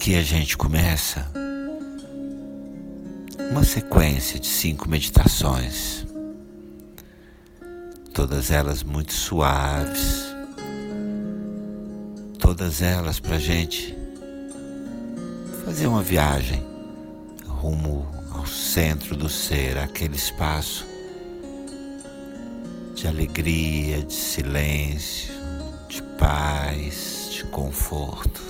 Aqui a gente começa uma sequência de cinco meditações, todas elas muito suaves, todas elas para a gente fazer uma viagem rumo ao centro do ser, aquele espaço de alegria, de silêncio, de paz, de conforto.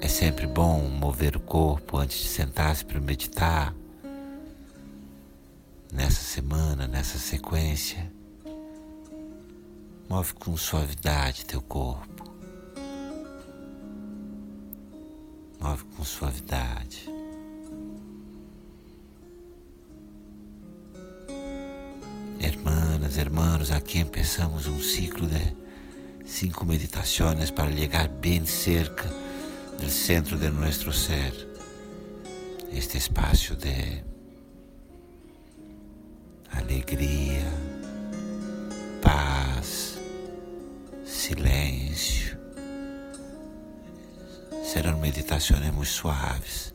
É sempre bom mover o corpo antes de sentar-se para meditar. Nessa semana, nessa sequência, move com suavidade teu corpo. Move com suavidade. Hermanas, hermanos, aqui empezamos um ciclo de cinco meditações para chegar bem cerca do centro de nosso ser, este espaço de alegria, paz, silêncio. Serão meditações muito suaves.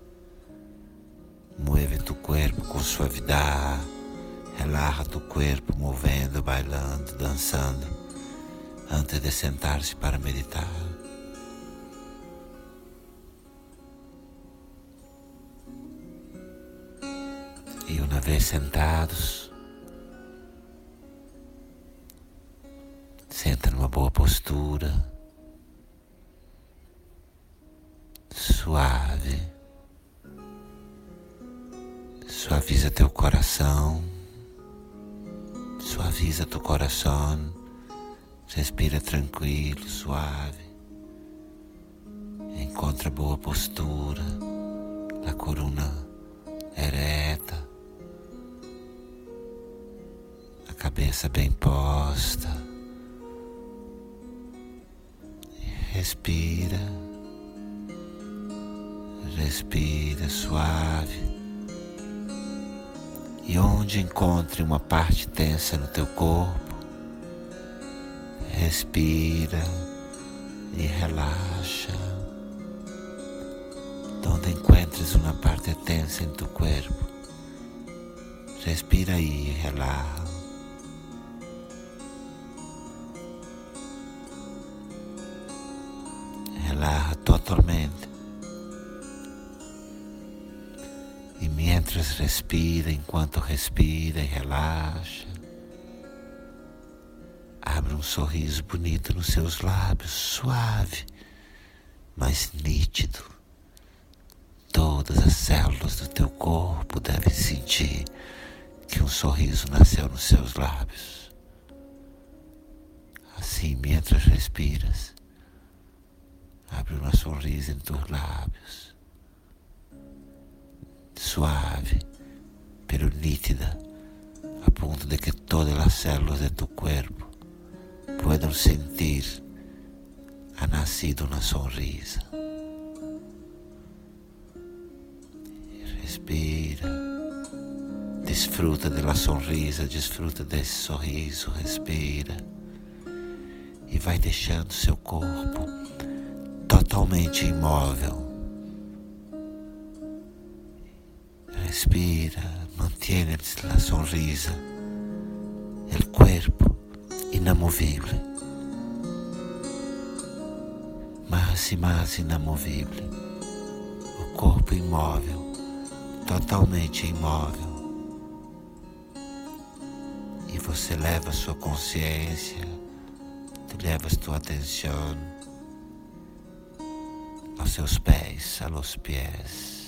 Mueve tu corpo com suavidade Relaxa tu corpo movendo, bailando, dançando, antes de sentar-se para meditar. E uma vez sentados, senta numa boa postura, suave, suaviza teu coração. Suaviza tu coração, respira tranquilo, suave. Encontra boa postura, a coluna ereta, a cabeça bem posta. Respira, respira suave e onde encontre uma parte tensa no teu corpo, respira e relaxa. Onde encontres uma parte tensa em teu corpo, respira e relaxa. Relaxa totalmente. Mientras respira, enquanto respira e relaxa, abre um sorriso bonito nos seus lábios, suave, mas nítido. Todas as células do teu corpo devem sentir que um sorriso nasceu nos seus lábios. Assim, mientras respiras, abre uma sorriso em teus lábios suave, pero nítida, a ponto de que todas as células de tu corpo puedan sentir ha nacido uma sonrisa. Respira, desfruta da sonrisa, desfruta desse sorriso, respira e vai deixando seu corpo totalmente imóvel Respira, mantienes la sonrisa, el cuerpo inamovible, mais e mais inamovible, o corpo imóvel, totalmente imóvel. E você leva sua consciência, tu levas tua atenção aos seus pés, a los pés.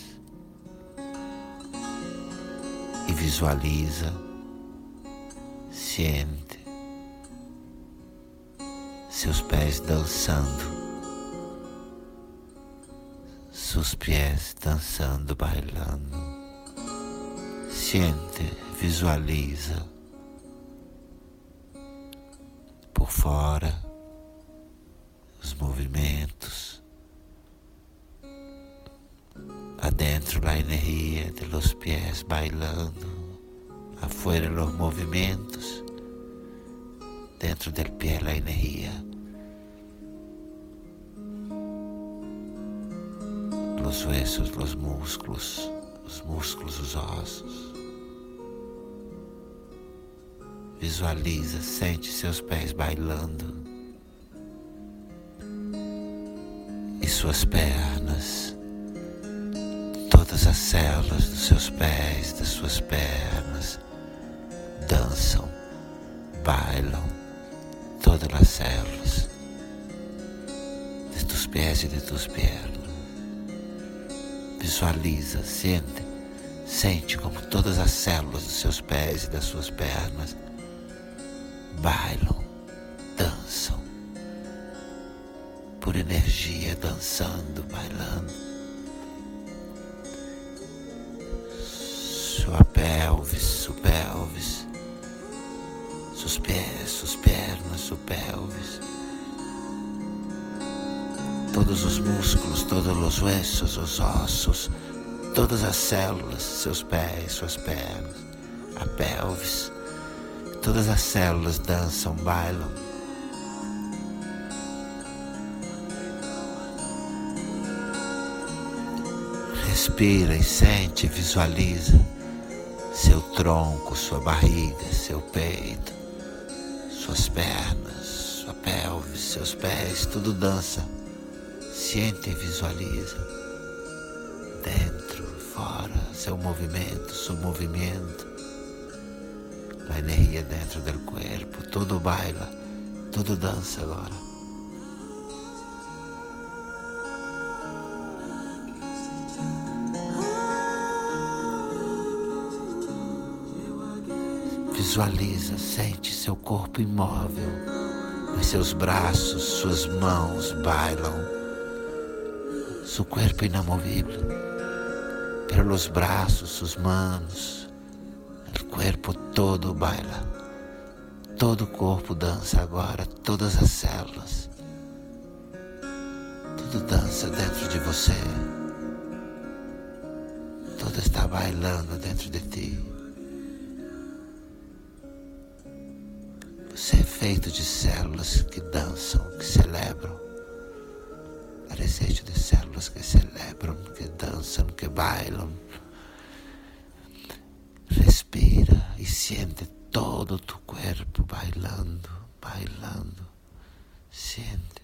Visualiza, sente seus pés dançando, seus pés dançando, bailando. Sente, visualiza por fora os movimentos, a Adentro la energía de los pies bailando, afuera los movimientos, dentro del pie la energía. Los huesos, los músculos, os músculos, os ossos. Visualiza, sente seus pés bailando e suas pernas, todas as células dos seus pés, das suas pernas dançam, bailam, todas as células de tus pés e de tus pernas. Visualiza, sente, sente como todas as células dos seus pés e das suas pernas bailam, dançam, por energia, dançando, bailando. Seus pés, suas pernas, sua pelvis. Todos os músculos, todos os ossos, os ossos, todas as células, seus pés, suas pernas, a pelvis, todas as células dançam, bailam. Respira e sente, visualiza seu tronco, sua barriga, seu peito, suas pernas, sua pelvis, seus pés, tudo dança. Siente e visualiza. Dentro, fora, seu movimento, seu movimento. A energia dentro do corpo, tudo baila, tudo dança agora. Visualiza, sente seu corpo imóvel, mas seus braços, suas mãos bailam su cuerpo inamovible, pero los brazos, sus manos, el cuerpo todo baila, todo o corpo dança agora, todas as células, tudo dança dentro de você, tudo está bailando dentro de ti. Você é feito de células que dançam, que celebram desejo de células que celebram, que dançam, que bailam. Respira e sente todo o teu corpo bailando, bailando. Sente.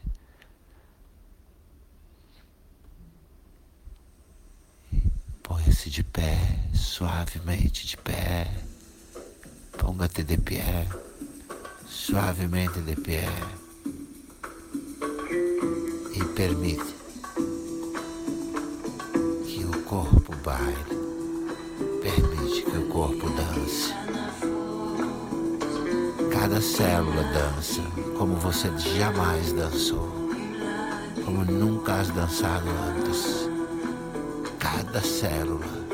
Põe-se de pé, suavemente de pé. Ponga-te de pé, suavemente de pé e permite que o corpo baile, permite que o corpo dance. Cada célula dança como você jamais dançou, como nunca has dançado antes. Cada célula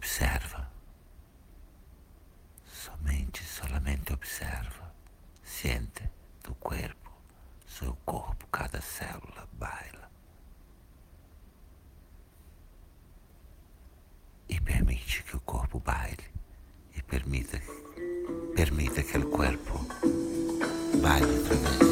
observa. Somente, solamente observa. Sente do corpo, seu corpo, cada célula baila. E permite que o corpo baile. E permita, permita que o corpo baile outra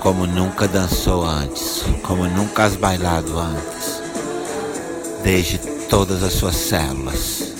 como nunca dançou antes, como nunca has bailado antes, desde todas as suas células.